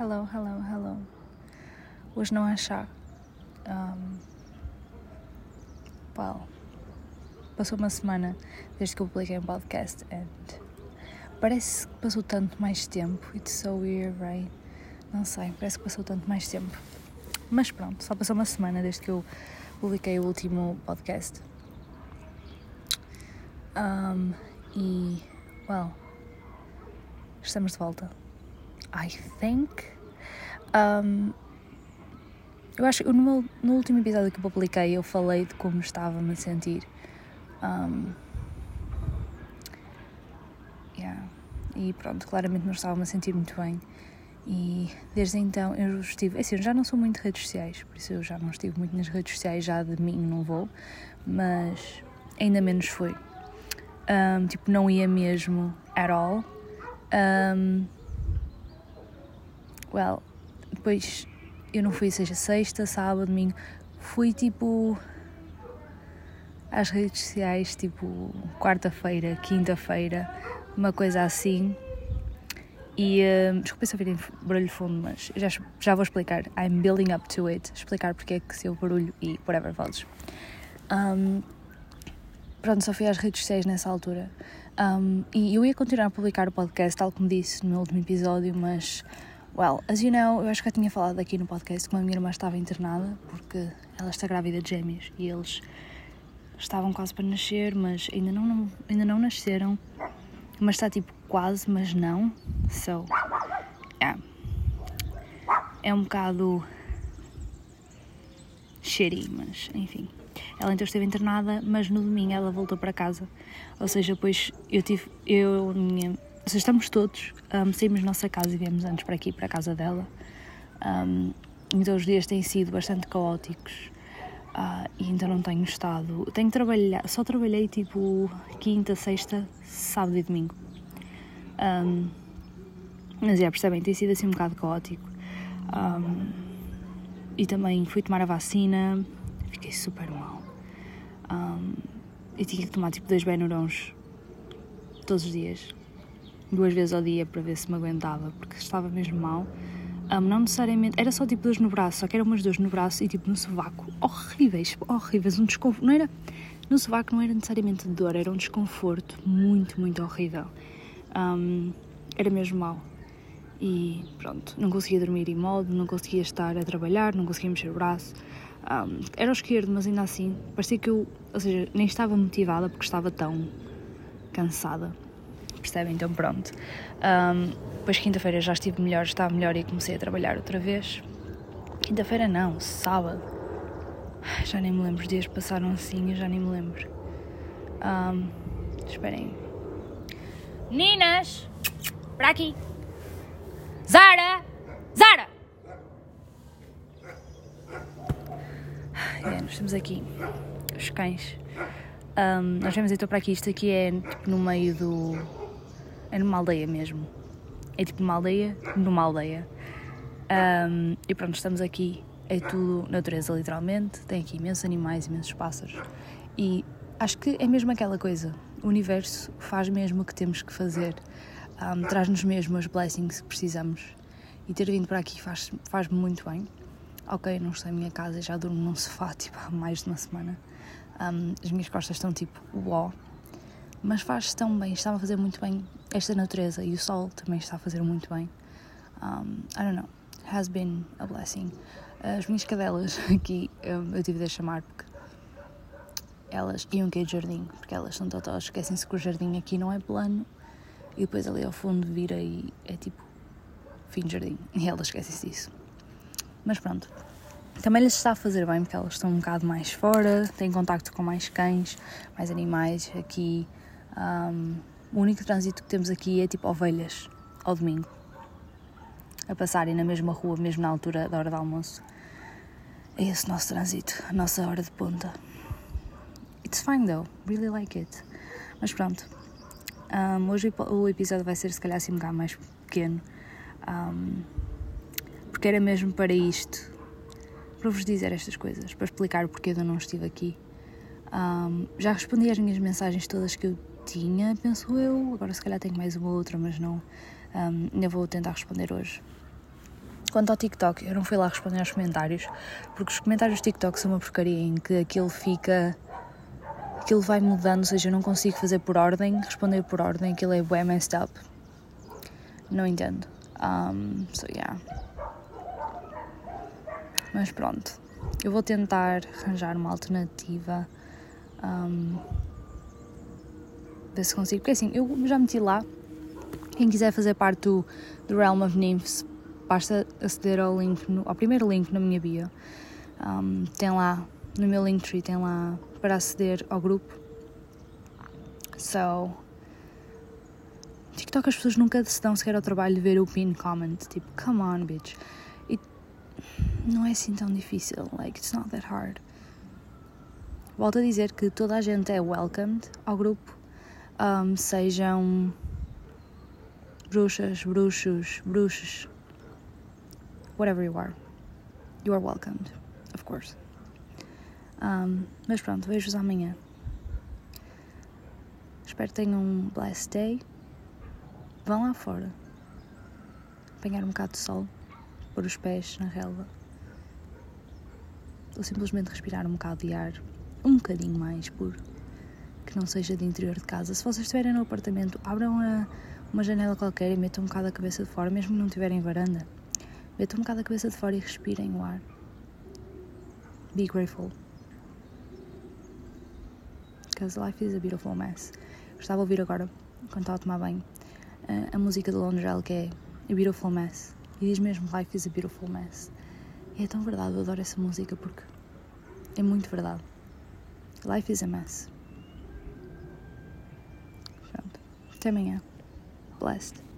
hello, hello, hello. Hoje não é chá. Um, well, passou uma semana desde que eu publiquei um podcast and parece que passou tanto mais tempo. It's so weird, right? Não sei, parece que passou tanto mais tempo. Mas pronto, só passou uma semana desde que eu publiquei o último podcast. Um, e, well, estamos de volta. I think. Um, eu acho que no, no, último episódio que publiquei eu falei de como estava-me a sentir. Um, yeah. E pronto, claramente não estava-me a sentir muito bem. E desde então eu estive. Assim, eu já não sou muito de redes sociais, por isso eu já não estive muito nas redes sociais, já de mim não vou, mas ainda menos foi. Um, tipo, não ia mesmo at all. Um, well, depois eu não fui, seja sexta, sábado, domingo, fui tipo às redes sociais, tipo quarta-feira, quinta-feira, uma coisa assim. E uh, desculpa se ouvirem barulho fundo, mas já, já vou explicar. I'm building up to it. Explicar porque é que se o barulho e whatever vozes. Um, pronto, só fui às redes sociais nessa altura. Um, e eu ia continuar a publicar o podcast, tal como disse no último episódio, mas Well, as you know, eu acho que já tinha falado aqui no podcast que a minha irmã estava internada porque ela está grávida de gêmeos e eles estavam quase para nascer, mas ainda não, não, ainda não nasceram. Mas está tipo quase, mas não. So, yeah. É um bocado shitty, mas enfim. Ela então esteve internada, mas no domingo ela voltou para casa. Ou seja, depois eu tive, eu, minha seja, estamos todos, um, saímos da nossa casa e viemos antes para aqui, para a casa dela. Um, então os dias têm sido bastante caóticos uh, e ainda não tenho estado. Tenho trabalhado, só trabalhei tipo quinta, sexta, sábado e domingo. Um, mas já percebem, tem sido assim um bocado caótico. Um, e também fui tomar a vacina, fiquei super mal. Um, e tinha que tomar tipo dois Benurons todos os dias duas vezes ao dia para ver se me aguentava, porque estava mesmo mal. Um, não necessariamente, era só tipo dores no braço, só que eram umas dores no braço e tipo no sovaco, horríveis, horríveis, um desconforto, não era, no sovaco não era necessariamente dor, era um desconforto muito, muito horrível. Um, era mesmo mal. E pronto, não conseguia dormir em modo, não conseguia estar a trabalhar, não conseguia mexer o braço. Um, era o esquerdo, mas ainda assim, parecia que eu, ou seja, nem estava motivada porque estava tão cansada percebem? Então pronto. Um, depois quinta-feira já estive melhor, estava melhor e comecei a trabalhar outra vez. Quinta-feira não, sábado. Já nem me lembro, os dias passaram assim, eu já nem me lembro. Um, esperem. Meninas! Para aqui! Zara! Zara! É, nós estamos aqui, os cães. Um, nós vemos então para aqui, isto aqui é tipo no meio do, é numa aldeia mesmo. É tipo uma aldeia numa aldeia. Um, e pronto, estamos aqui. É tudo natureza, literalmente. Tem aqui imensos animais, imensos pássaros. E acho que é mesmo aquela coisa. O universo faz mesmo o que temos que fazer. Um, Traz-nos mesmo as blessings que precisamos. E ter vindo para aqui faz, faz muito bem. Ok, não estou em minha casa, já durmo num sofá tipo, há mais de uma semana. Um, as minhas costas estão tipo uó mas faz tão bem, estava a fazer muito bem esta natureza e o sol também está a fazer muito bem. Um, I don't know, has been a blessing. As minhas cadelas aqui eu, eu tive de chamar porque elas iam cair de jardim, porque elas são totós, esquecem-se que o jardim aqui não é plano e depois ali ao fundo vira e é tipo fim de jardim e elas esquecem-se disso. Mas pronto, também lhes está a fazer bem porque elas estão um bocado mais fora, têm contacto com mais cães, mais animais aqui. Um, o único trânsito que temos aqui é tipo ovelhas ao domingo a passarem na mesma rua, mesmo na altura da hora do almoço. É esse nosso trânsito, a nossa hora de ponta. It's fine though, really like it. Mas pronto, um, hoje o episódio vai ser se calhar assim um bocado mais pequeno, um, porque era mesmo para isto, para vos dizer estas coisas, para explicar o porquê de eu não estive aqui. Um, já respondi às minhas mensagens todas que eu tinha, penso eu. Agora se calhar tenho mais uma outra, mas não. Um, ainda vou tentar responder hoje. Quanto ao TikTok, eu não fui lá responder aos comentários, porque os comentários do TikTok são uma porcaria em que aquilo fica. aquilo vai mudando, ou seja, eu não consigo fazer por ordem, responder por ordem, aquilo é bem messed up. Não entendo. Um, so yeah. Mas pronto, eu vou tentar arranjar uma alternativa. Um, ver se consigo. Porque assim, eu já meti lá. Quem quiser fazer parte do, do Realm of Nymphs, basta aceder ao link, no, ao primeiro link na minha bio. Um, tem lá, no meu Linktree, tem lá para aceder ao grupo. So. TikTok as pessoas nunca se dão sequer ao trabalho de ver o pin comment. Tipo, come on, bitch. E não é assim tão difícil. Like, it's not that hard. Volto a dizer que toda a gente é welcomed ao grupo um, sejam bruxas, bruxos, bruxos, whatever you are. You are welcomed, of course. Um, mas pronto, vejo-vos amanhã. Espero que tenham um blessed day. Vão lá fora. Apanhar um bocado de sol. Pôr os pés na relva. Ou simplesmente respirar um bocado de ar. Um bocadinho mais puro que não seja de interior de casa. Se vocês estiverem no apartamento, abram a, uma janela qualquer e metam um bocado a cabeça de fora, mesmo que não tiverem varanda. Metam um bocado a cabeça de fora e respirem o ar. Be grateful. Because life is a beautiful mess. Gostava de ouvir agora, quando estava a tomar banho, a, a música do Londrell que é A Beautiful Mess. E diz mesmo Life is a Beautiful Mess. E é tão verdade, eu adoro essa música porque é muito verdade. Life is a mess. Até amanhã. Blessed.